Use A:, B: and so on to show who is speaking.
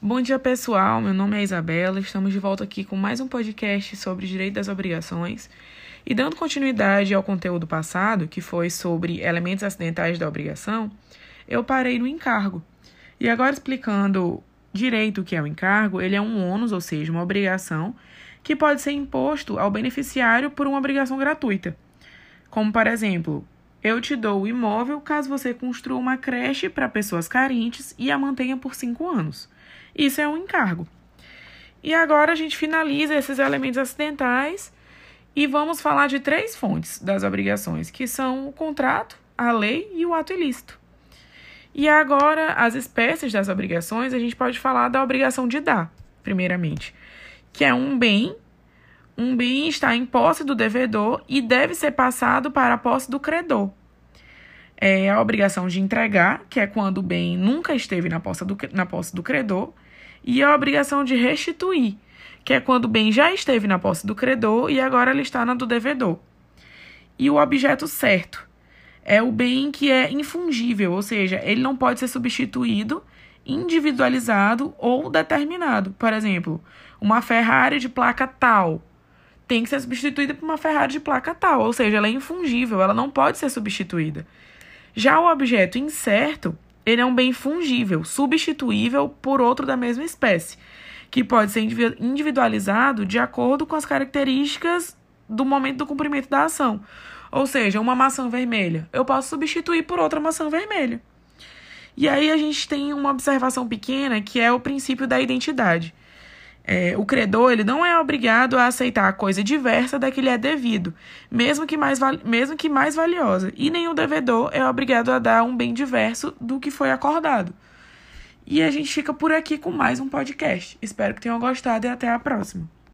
A: Bom dia, pessoal. Meu nome é Isabela. Estamos de volta aqui com mais um podcast sobre direito das obrigações. E dando continuidade ao conteúdo passado, que foi sobre elementos acidentais da obrigação, eu parei no encargo. E agora explicando direito o que é o encargo, ele é um ônus, ou seja, uma obrigação que pode ser imposto ao beneficiário por uma obrigação gratuita. Como, por exemplo, eu te dou o imóvel caso você construa uma creche para pessoas carentes e a mantenha por cinco anos. Isso é um encargo. E agora a gente finaliza esses elementos acidentais e vamos falar de três fontes das obrigações, que são o contrato, a lei e o ato ilícito. E agora, as espécies das obrigações, a gente pode falar da obrigação de dar, primeiramente, que é um bem um bem está em posse do devedor e deve ser passado para a posse do credor. É a obrigação de entregar, que é quando o bem nunca esteve na posse do, na posse do credor, e a obrigação de restituir, que é quando o bem já esteve na posse do credor e agora ele está na do devedor. E o objeto certo é o bem que é infungível, ou seja, ele não pode ser substituído, individualizado ou determinado. Por exemplo, uma Ferrari de placa tal tem que ser substituída por uma Ferrari de placa tal, ou seja, ela é infungível, ela não pode ser substituída. Já o objeto incerto, ele é um bem fungível, substituível por outro da mesma espécie, que pode ser individualizado de acordo com as características do momento do cumprimento da ação. Ou seja, uma maçã vermelha, eu posso substituir por outra maçã vermelha. E aí a gente tem uma observação pequena que é o princípio da identidade. É, o credor ele não é obrigado a aceitar a coisa diversa da que lhe é devido, mesmo que, mais mesmo que mais valiosa, e o devedor é obrigado a dar um bem diverso do que foi acordado. E a gente fica por aqui com mais um podcast. Espero que tenham gostado e até a próxima.